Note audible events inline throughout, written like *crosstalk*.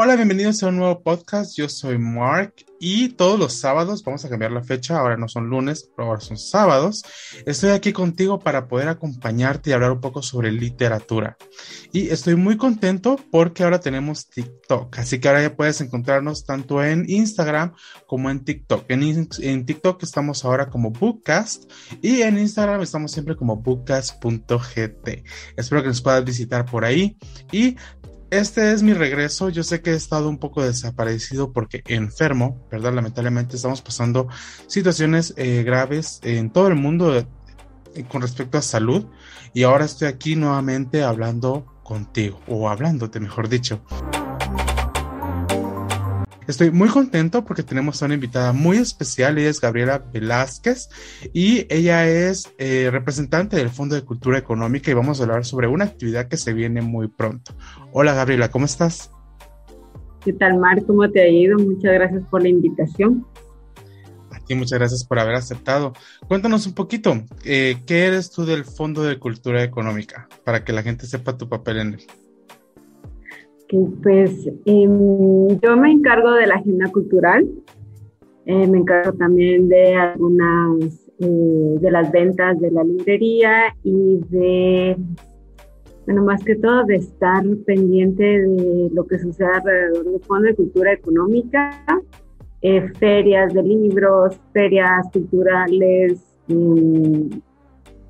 Hola, bienvenidos a un nuevo podcast. Yo soy Mark y todos los sábados, vamos a cambiar la fecha, ahora no son lunes, ahora son sábados. Estoy aquí contigo para poder acompañarte y hablar un poco sobre literatura. Y estoy muy contento porque ahora tenemos TikTok, así que ahora ya puedes encontrarnos tanto en Instagram como en TikTok. En, en TikTok estamos ahora como Bookcast y en Instagram estamos siempre como bookcast.gt. Espero que nos puedas visitar por ahí y este es mi regreso. Yo sé que he estado un poco desaparecido porque enfermo, ¿verdad? Lamentablemente estamos pasando situaciones eh, graves en todo el mundo eh, con respecto a salud y ahora estoy aquí nuevamente hablando contigo o hablándote, mejor dicho. Estoy muy contento porque tenemos a una invitada muy especial, ella es Gabriela Velázquez y ella es eh, representante del Fondo de Cultura Económica y vamos a hablar sobre una actividad que se viene muy pronto. Hola Gabriela, ¿cómo estás? ¿Qué tal Mar? ¿Cómo te ha ido? Muchas gracias por la invitación. A ti muchas gracias por haber aceptado. Cuéntanos un poquito, eh, ¿qué eres tú del Fondo de Cultura Económica? Para que la gente sepa tu papel en él pues em, yo me encargo de la agenda cultural, eh, me encargo también de algunas eh, de las ventas de la librería y de, bueno, más que todo de estar pendiente de lo que sucede alrededor del Fondo de Cultura Económica, eh, ferias de libros, ferias culturales, em,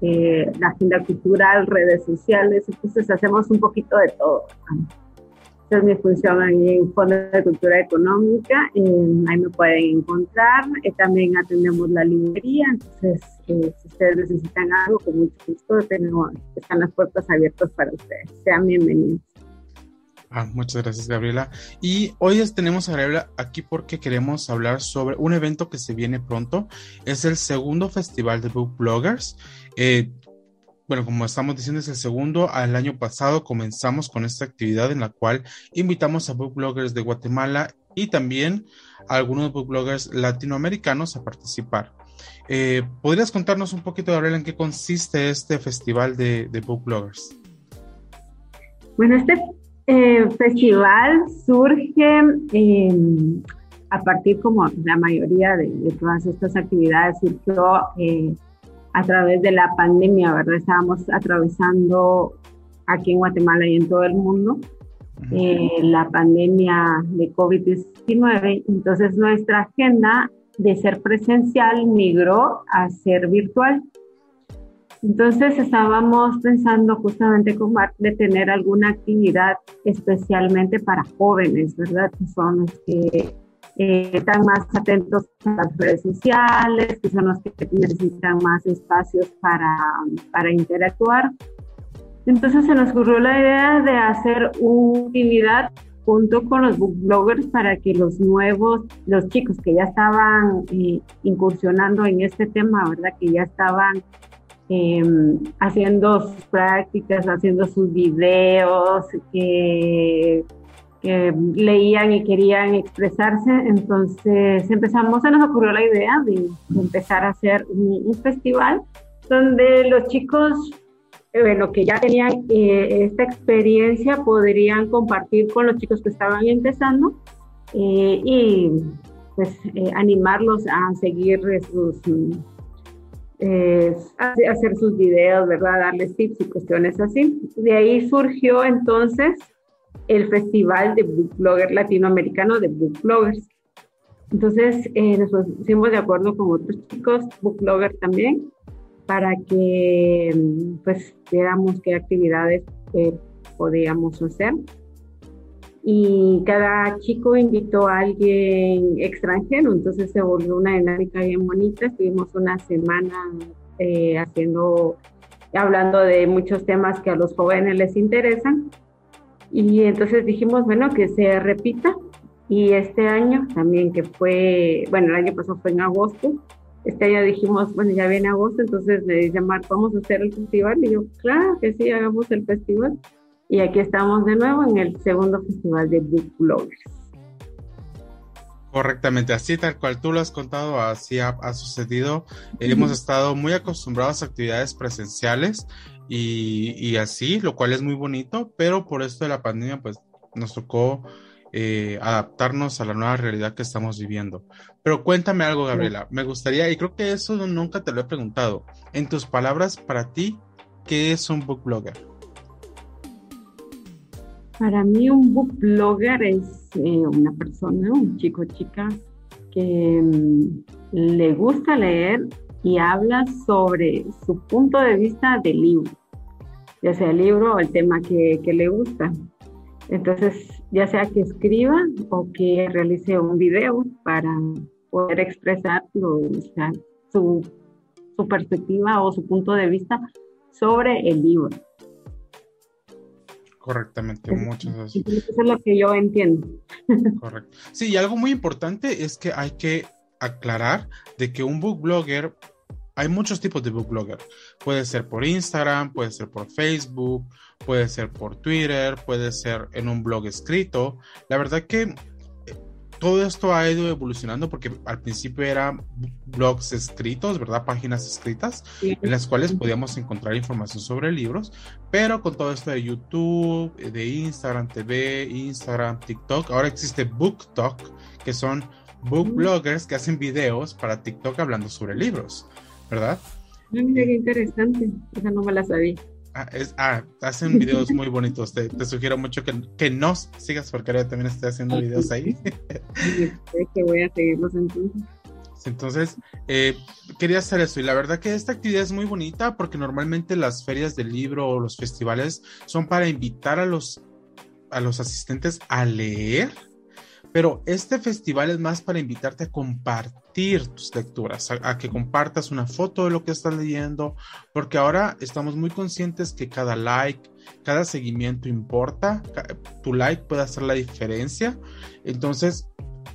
la agenda cultural, redes sociales, entonces hacemos un poquito de todo. Esa es mi función ahí en Fondo de Cultura Económica. ahí me pueden encontrar. Eh, también atendemos la librería. Entonces, eh, si ustedes necesitan algo, con mucho gusto, tenemos, están las puertas abiertas para ustedes. Sean bienvenidos. Ah, muchas gracias, Gabriela. Y hoy tenemos a Gabriela aquí porque queremos hablar sobre un evento que se viene pronto. Es el segundo festival de book bloggers. Eh, bueno, como estamos diciendo, es el segundo. Al año pasado comenzamos con esta actividad en la cual invitamos a book bloggers de Guatemala y también a algunos book bloggers latinoamericanos a participar. Eh, ¿Podrías contarnos un poquito, Gabriela, en qué consiste este festival de, de bloggers? Bueno, este eh, festival surge em, a partir, como la mayoría de, de, todas estas actividades, surgió eh, a través de la pandemia, ¿verdad? Estábamos atravesando aquí en Guatemala y en todo el mundo eh, la pandemia de COVID-19. Entonces nuestra agenda de ser presencial migró a ser virtual. Entonces estábamos pensando justamente con Mark de tener alguna actividad especialmente para jóvenes, ¿verdad? Que son los que eh, están más atentos a las redes sociales, que son los que necesitan más espacios para, para interactuar. Entonces se nos ocurrió la idea de hacer una actividad junto con los bloggers para que los nuevos, los chicos que ya estaban eh, incursionando en este tema, ¿verdad? Que ya estaban em, haciendo sus prácticas, haciendo sus videos, que leían y querían expresarse. Entonces empezamos, se nos ocurrió la idea de, empezar a hacer un, festival donde los chicos, eh, bueno, que ya tenían eh, esta experiencia, podrían compartir con los chicos que estaban empezando eh, y pues animarlos a seguir sus... hacer sus videos, ¿verdad? Darles tips y cuestiones así. De ahí surgió entonces el Festival de Book Blogger Latinoamericano de Book Bloggers. Entonces eh, nos pusimos de acuerdo con otros chicos, Book Blogger también, para que pues viéramos qué actividades eh, podíamos hacer. Y cada chico invitó a alguien extranjero, entonces se volvió una dinámica bien bonita. Estuvimos una semana eh, haciendo, hablando de muchos temas que a los jóvenes les interesan y entonces dijimos, bueno, que se repita. Y este año también, que fue, bueno, el año pasado fue en agosto. Este año dijimos, bueno, ya viene agosto, entonces me dice Marco, vamos a hacer el festival. Y yo, claro que sí, hagamos el festival. Y aquí estamos de nuevo en el segundo festival de Book Bloggers. Correctamente, así tal cual tú lo has contado, así ha, sucedido. Hemos estado muy acostumbrados a actividades presenciales y, así, lo cual es muy bonito, pero por esto de la pandemia, pues nos tocó eh, adaptarnos a la nueva realidad que estamos viviendo. Pero cuéntame algo, Gabriela. Me gustaría, y creo que eso nunca te lo he preguntado. En tus palabras, para ti, ¿qué es un book blogger? Para mí un book blogger es eh, una persona, un chico o chica que mm, le gusta leer y habla sobre su punto de vista del libro, ya sea el libro o el tema que, le gusta. Entonces, ya sea que escriba o que realice un video para poder expresar su perspectiva o su punto de vista sobre el libro. Correctamente, muchas gracias. Eso es lo que yo entiendo. *laughs* Correcto. Sí, y algo muy importante es que hay que aclarar de que un book blogger hay muchos tipos de book blogger. Puede ser por Instagram, puede ser por Facebook, puede ser por Twitter, puede ser en un blog escrito. La verdad que todo esto ha ido evolucionando porque al principio eran blogs escritos, ¿verdad? Páginas escritas en las cuales podíamos encontrar información sobre libros, pero con todo esto de YouTube, de Instagram TV, Instagram, TikTok, ahora existe BookTok, que son book bloggers que hacen videos para TikTok hablando sobre libros. ¿verdad? mira qué interesante, esa no me la sabía. Ah, es, ah, hacen videos muy bonitos. Te, sugiero mucho que, que nos sigas porque ahora también estoy haciendo videos ahí. que voy a seguirlos entonces. Entonces, eh, quería hacer eso. Y la verdad que esta actividad es muy bonita porque normalmente las ferias del libro o los festivales son para invitar a los, a los asistentes a leer pero este festival es más para invitarte a compartir tus lecturas, a, que compartas una foto de lo que estás leyendo, porque ahora estamos muy conscientes que cada like, cada seguimiento importa, tu like puede hacer la diferencia. Entonces,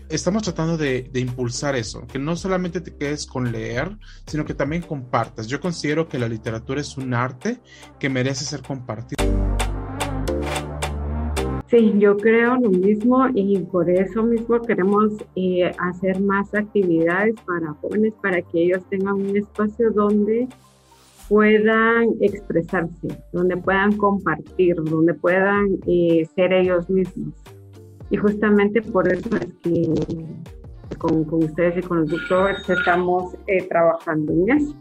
estamos tratando de, de, impulsar eso, que no solamente te quedes con leer, sino que también compartas. Yo considero que la literatura es un arte que merece ser compartido. Sí, yo creo lo mismo y por eso mismo queremos eh, hacer más actividades para jóvenes, para que ellos tengan un espacio donde puedan expresarse, donde puedan compartir, donde puedan eh, ser ellos mismos. Y justamente por eso es que con, ustedes y con los doctores estamos eh, trabajando en eso.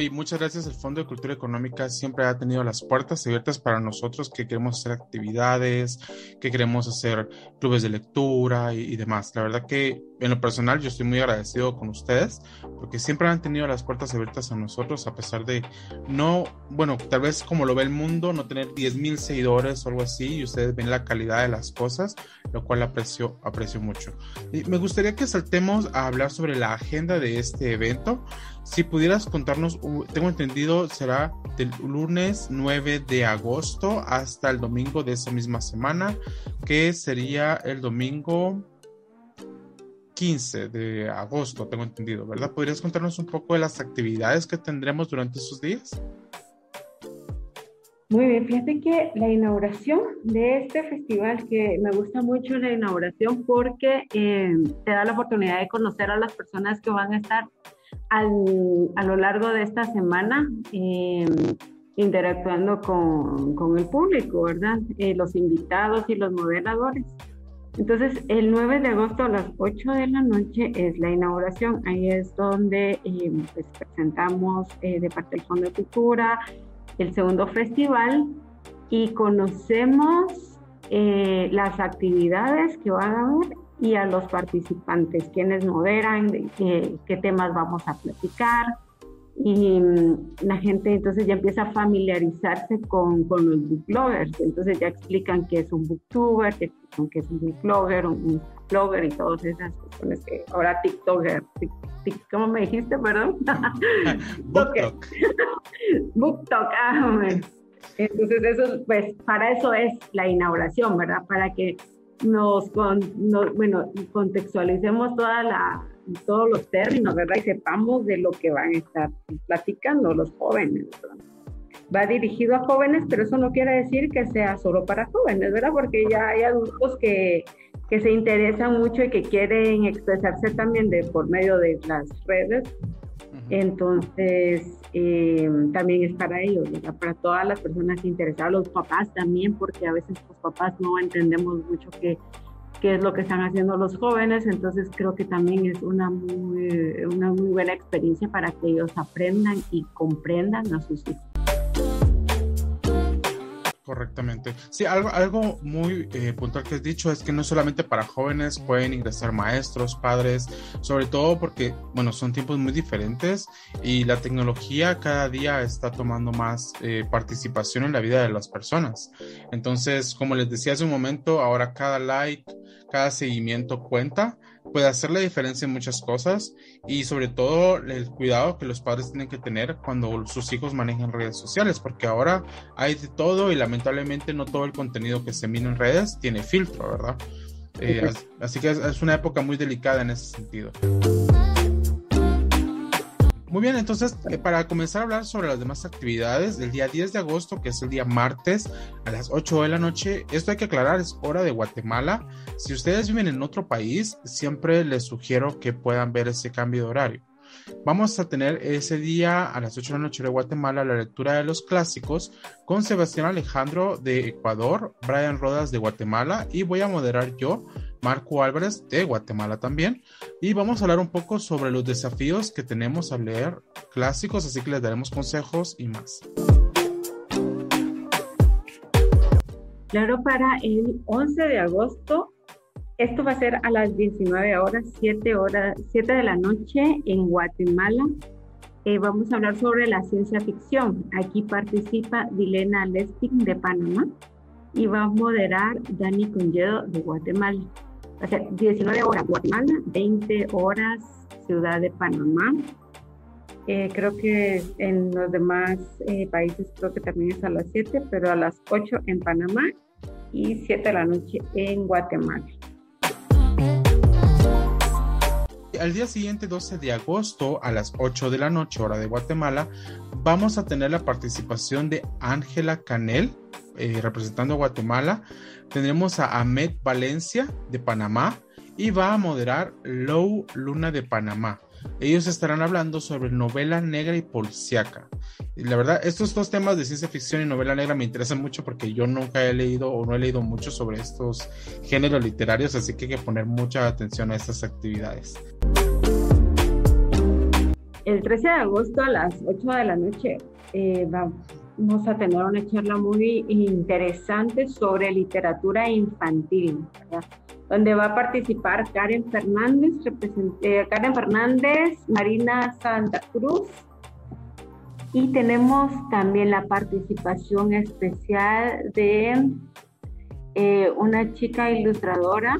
Y muchas gracias. El Fondo de Cultura Económica siempre ha tenido las puertas abiertas para nosotros que queremos hacer actividades, que queremos hacer clubes de lectura y, demás. La verdad que en lo personal yo estoy muy agradecido con ustedes porque siempre han tenido las puertas abiertas a nosotros a pesar de no, bueno, tal vez como lo ve el mundo, no tener 10 mil seguidores o algo así y ustedes ven la calidad de las cosas, lo cual aprecio, aprecio mucho. Y me gustaría que saltemos a hablar sobre la agenda de este evento. Si pudieras contarnos, tengo entendido, será del lunes 9 de agosto hasta el domingo de esa misma semana, que sería el domingo 15 de agosto, tengo entendido, ¿verdad? ¿Podrías contarnos un poco de las actividades que tendremos durante esos días? Muy bien, fíjate que la inauguración de este festival, que me gusta mucho la inauguración porque eh, te da la oportunidad de conocer a las personas que van a estar a lo largo de esta semana em, interactuando con, el público, ¿verdad? Eh, los invitados y los moderadores. Entonces, el 9 de agosto a las 8 de la noche es la inauguración. Ahí es donde em, pues, presentamos eh, de parte del Fondo de Cultura el segundo festival y conocemos eh, las actividades que van a haber y a los participantes, quienes moderan, qué, temas vamos a platicar. Y mm, la gente entonces ya empieza a familiarizarse con, con los booklogers, entonces ya explican qué es un booktuber, qué, qué es un bookblogger, un blogger y todas esas cuestiones que ahora TikToker, ¿cómo me dijiste, perdón? BookTok. *laughs* BookTok, ah, *laughs* entonces eso, pues para eso es la inauguración, ¿verdad? Para que nos, con, bueno, contextualicemos toda la, todos los términos, ¿verdad? Y sepamos de lo que van a estar platicando los jóvenes. Va dirigido a jóvenes, pero eso no quiere decir que sea solo para jóvenes, ¿verdad? Porque ya hay adultos que, que se interesan mucho y que quieren expresarse también de, por medio de las redes. Entonces, eh, también es para ellos, para todas las personas interesadas, los papás también, porque a veces los papás no entendemos mucho qué, qué es lo que están haciendo los jóvenes, entonces creo que también es una muy, una muy buena experiencia para que ellos aprendan y comprendan a sus hijos. Correctamente. Sí, algo, algo muy eh, puntual que has dicho es que no solamente para jóvenes pueden ingresar maestros, padres, sobre todo porque, bueno, son tiempos muy diferentes y la tecnología cada día está tomando más eh, participación en la vida de las personas. Entonces, como les decía hace un momento, ahora cada like, cada seguimiento cuenta, puede hacer la diferencia en muchas cosas y sobre todo el cuidado que los padres tienen que tener cuando sus hijos manejan redes sociales, porque ahora hay de todo y lamentablemente no todo el contenido que se mira en redes tiene filtro, ¿verdad? Eh, así que es una época muy delicada en ese sentido. Muy bien, entonces eh, para comenzar a hablar sobre las demás actividades, del día 10 de agosto, que es el día martes a las 8 de la noche, esto hay que aclarar, es hora de Guatemala. Si ustedes viven en otro país, siempre les sugiero que puedan ver ese cambio de horario. Vamos a tener ese día a las 8 de la noche de Guatemala la lectura de los clásicos con Sebastián Alejandro de Ecuador, Brian Rodas de Guatemala y voy a moderar yo Marco Álvarez de Guatemala también. Y vamos a hablar un poco sobre los desafíos que tenemos al leer clásicos, así que les daremos consejos y más. Claro, para el 11 de agosto, esto va a ser a las 19 horas, 7, horas, 7 de la noche en Guatemala. Eh, vamos a hablar sobre la ciencia ficción. Aquí participa Dilena Lesting de Panamá y va a moderar Dani Conyedo de Guatemala o sea, 19 horas Guatemala, 20 horas Ciudad de Panamá. Eh, creo que en los demás eh, países creo que también es a las 7, pero a las 8 en Panamá y 7 de la noche en Guatemala. Al día siguiente, 12 de agosto, a las 8 de la noche, hora de Guatemala, vamos a tener la participación de Ángela Canel, eh, representando a Guatemala. Tendremos a Ahmed Valencia de Panamá y va a moderar Low Luna de Panamá. Ellos estarán hablando sobre novela negra y policiaca. La verdad, estos dos temas de ciencia ficción y novela negra me interesan mucho porque yo nunca he leído o no he leído mucho sobre estos géneros literarios, así que hay que poner mucha atención a estas actividades. El 13 de agosto a las 8 de la noche eh, vamos a tener una charla muy interesante sobre literatura infantil, donde va a participar Karen Fernández, eh, Karen Fernández, Marina Santa Cruz, y tenemos también la participación especial de eh, una chica ilustradora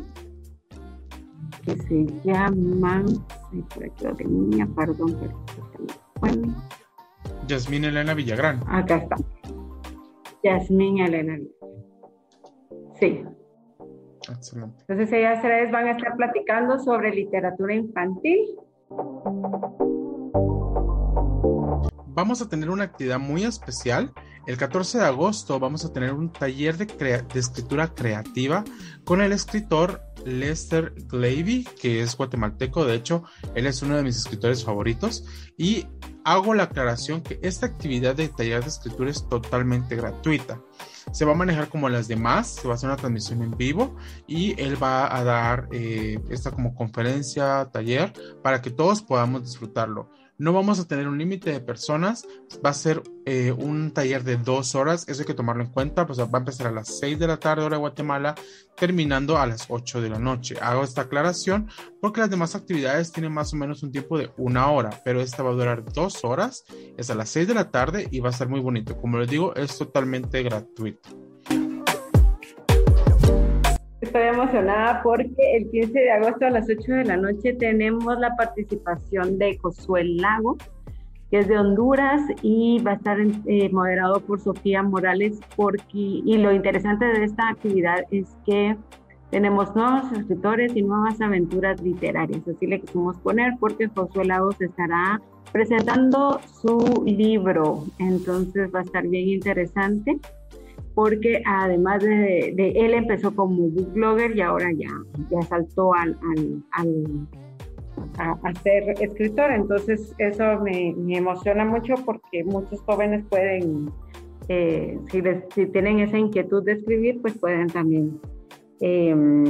que se llama, por aquí lo tenía, perdón, pero bueno. Yasmín Elena Villagrán. Acá está. Yasmín Elena. Sí. Excelente. Entonces ellas tres van a estar platicando sobre literatura infantil. Vamos a tener una actividad muy especial. El 14 de agosto vamos a tener un taller de, escritura creativa con el escritor Lester Glavy, que es guatemalteco, de hecho, él es uno de mis escritores favoritos, y hago la aclaración que esta actividad de taller de escritura es totalmente gratuita. Se va a manejar como las demás, se va a hacer una transmisión en vivo y él va a dar eh, esta como conferencia, taller, para que todos podamos disfrutarlo. No vamos a tener un límite de personas, va a ser eh, un taller de dos horas, eso hay que tomarlo en cuenta, pues va a empezar a las 6 de la tarde hora de Guatemala, terminando a las 8 de la noche. Hago esta aclaración porque las demás actividades tienen más o menos un tiempo de una hora, pero esta va a durar dos horas, es a las 6 de la tarde y va a ser muy bonito. Como les digo, es totalmente gratuito. Estoy emocionada porque el 15 de agosto a las 8 de la noche tenemos la participación de Josué Lago, que es de Honduras y va a estar eh, moderado por Sofía Morales. Porque, y lo interesante de esta actividad es que tenemos nuevos escritores y nuevas aventuras literarias. Así le quisimos poner porque Josué Lagos estará presentando su libro. Entonces va a estar bien interesante porque además de, él empezó como book blogger y ahora ya, ya saltó al, al, a, ser escritor. Entonces eso me, emociona mucho porque muchos jóvenes pueden, eh, si, si, tienen esa inquietud de escribir, pues pueden también em,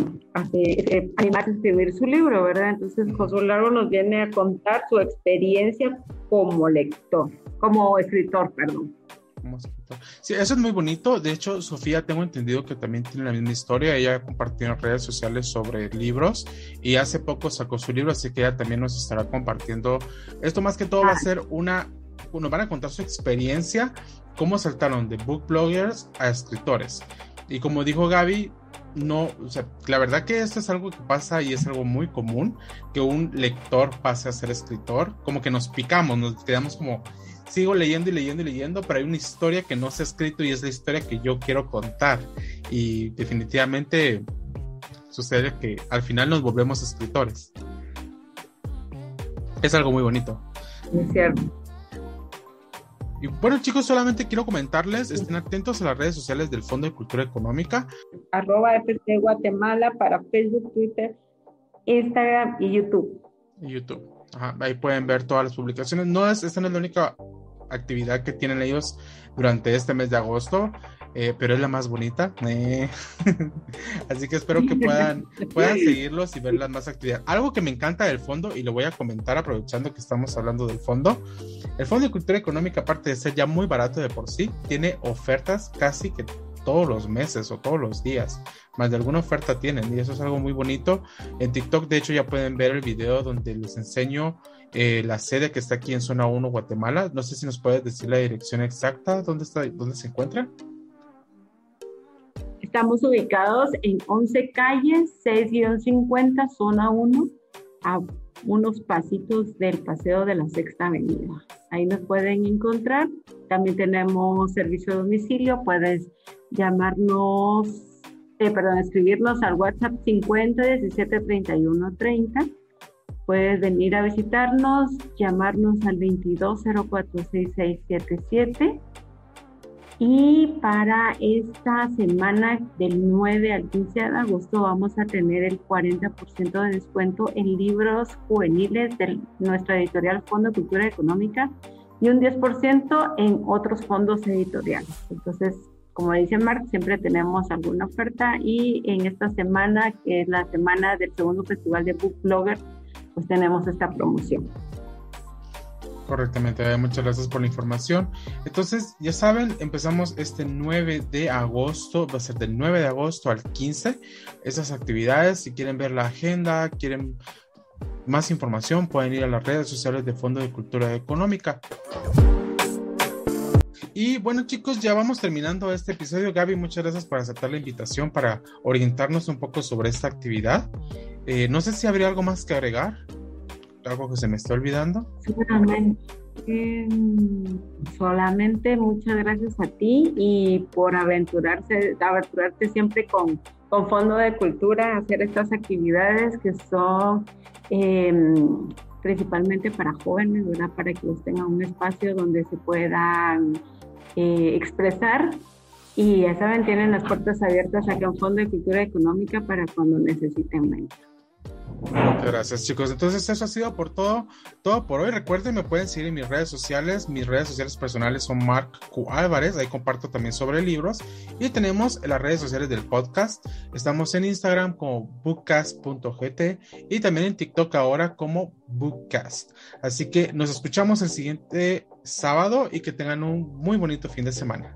eh, animarse a escribir su libro, ¿verdad? Entonces Josué Largo nos viene a contar su experiencia como lector, como escritor, perdón. Sí, eso es muy bonito. De hecho, Sofía, tengo entendido que también tiene la misma historia. Ella compartió en redes sociales sobre libros y hace poco sacó su libro, así que ella también nos estará compartiendo. Esto más que todo va a ah. ser una, nos van a contar su experiencia, cómo saltaron de book bloggers a escritores. Y como dijo Gaby, no, o sea, la verdad que esto es algo que pasa y es algo muy común, que un lector pase a ser escritor, como que nos picamos, nos quedamos como, sigo leyendo y leyendo y leyendo, pero hay una historia que no se ha escrito y es la historia que yo quiero contar. Y definitivamente sucede que al final nos volvemos escritores. Es algo muy bonito. Es cierto. Y bueno, chicos, solamente quiero comentarles, estén atentos a las redes sociales del Fondo de Cultura Económica. Arroba FC Guatemala para Facebook, Twitter, Instagram y YouTube. Y YouTube. ahí pueden ver todas las publicaciones. No es, esta no es la única actividad que tienen ellos durante este mes de agosto, eh, pero es la más bonita. Eh. *laughs* Así que espero que puedan, *laughs* puedan seguirlos y ver las más actividades. Algo que me encanta del fondo, y lo voy a comentar aprovechando que estamos hablando del fondo, el Fondo de Cultura Económica, aparte de ser ya muy barato de por sí, tiene ofertas casi que todos los meses o todos los días, más de alguna oferta tienen y eso es algo muy bonito. En TikTok, de hecho, ya pueden ver el video donde les enseño eh, la sede que está aquí en Zona 1, Guatemala. No sé si nos puedes decir la dirección exacta, dónde, está, dónde se encuentra. Estamos ubicados en 11 calles, 6-50, zona 1, a unos pasitos del Paseo de la Sexta Avenida. Ahí nos pueden encontrar. También tenemos servicio de domicilio. Puedes llamarnos, eh, perdón, escribirnos al WhatsApp 50 17 31 30 Puedes venir a visitarnos, llamarnos al 22046677. Y para esta semana del 9 al 15 de agosto vamos a tener el 40% de descuento en libros juveniles de nuestra editorial Fondo Cultura Económica y un 10% en otros fondos editoriales. Entonces, como dice Mark, siempre tenemos alguna oferta y en esta semana, que es la semana del segundo festival de Book Blogger, pues tenemos esta promoción. Correctamente, muchas gracias por la información. Entonces, ya saben, empezamos este 9 de agosto, va a ser del 9 de agosto al 15. Esas actividades, si quieren ver la agenda, quieren más información, pueden ir a las redes sociales de Fondo de Cultura Económica. Y bueno chicos, ya vamos terminando este episodio. Gaby, muchas gracias por aceptar la invitación para orientarnos un poco sobre esta actividad. Eh, no sé si habría algo más que agregar, algo que se me está olvidando. Solamente, em, solamente muchas gracias a ti y por aventurarse, aventurarte siempre con, con Fondo de Cultura, hacer estas actividades que son em, principalmente para jóvenes, ¿verdad? Para que los tengan un espacio donde se puedan eh, expresar y ya saben, tienen las puertas abiertas aquí en Fondo de Cultura Económica para cuando necesiten mentor. Muchas gracias, chicos. Entonces, eso ha sido por todo, todo por hoy. Recuerden, me pueden seguir en mis redes sociales. Mis redes sociales personales son Mark Q. Álvarez. Ahí comparto también sobre libros. Y tenemos las redes sociales del podcast. Estamos en Instagram como bookcast.gt y también en TikTok ahora como Bookcast. Así que nos escuchamos el siguiente sábado y que tengan un muy bonito fin de semana.